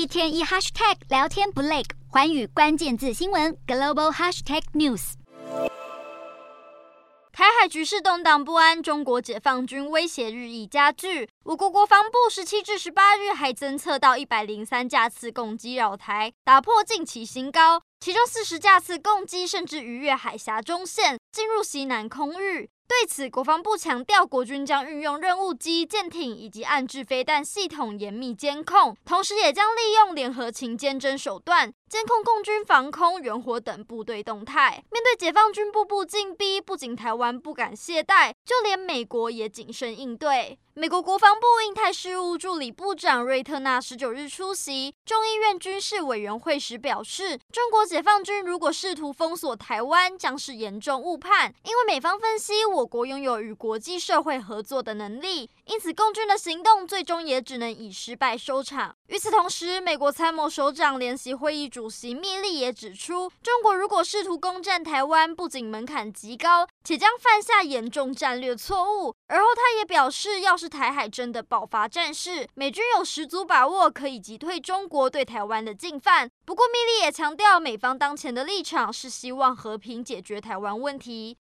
一天一 hashtag 聊天不累，寰宇关键字新闻 global hashtag news。台海局势动荡不安，中国解放军威胁日益加剧。我国国防部十七至十八日还侦测到一百零三架次攻击扰台，打破近期新高，其中四十架次攻击甚至逾越海峡中线，进入西南空域。对此，国防部强调，国军将运用任务机、舰艇以及暗制飞弹系统严密监控，同时也将利用联合勤监侦手段监控共军防空、援火等部队动态。面对解放军步步进逼，不仅台湾不敢懈怠，就连美国也谨慎应对。美国国防部印太事务助理部长瑞特纳十九日出席众议院军事委员会时表示，中国解放军如果试图封锁台湾，将是严重误判，因为美方分析我国拥有与国际社会合作的能力，因此共军的行动最终也只能以失败收场。与此同时，美国参谋首长联席会议主主席密利也指出，中国如果试图攻占台湾，不仅门槛极高，且将犯下严重战略错误。而后他也表示，要是台海真的爆发战事，美军有十足把握可以击退中国对台湾的进犯。不过，密利也强调，美方当前的立场是希望和平解决台湾问题。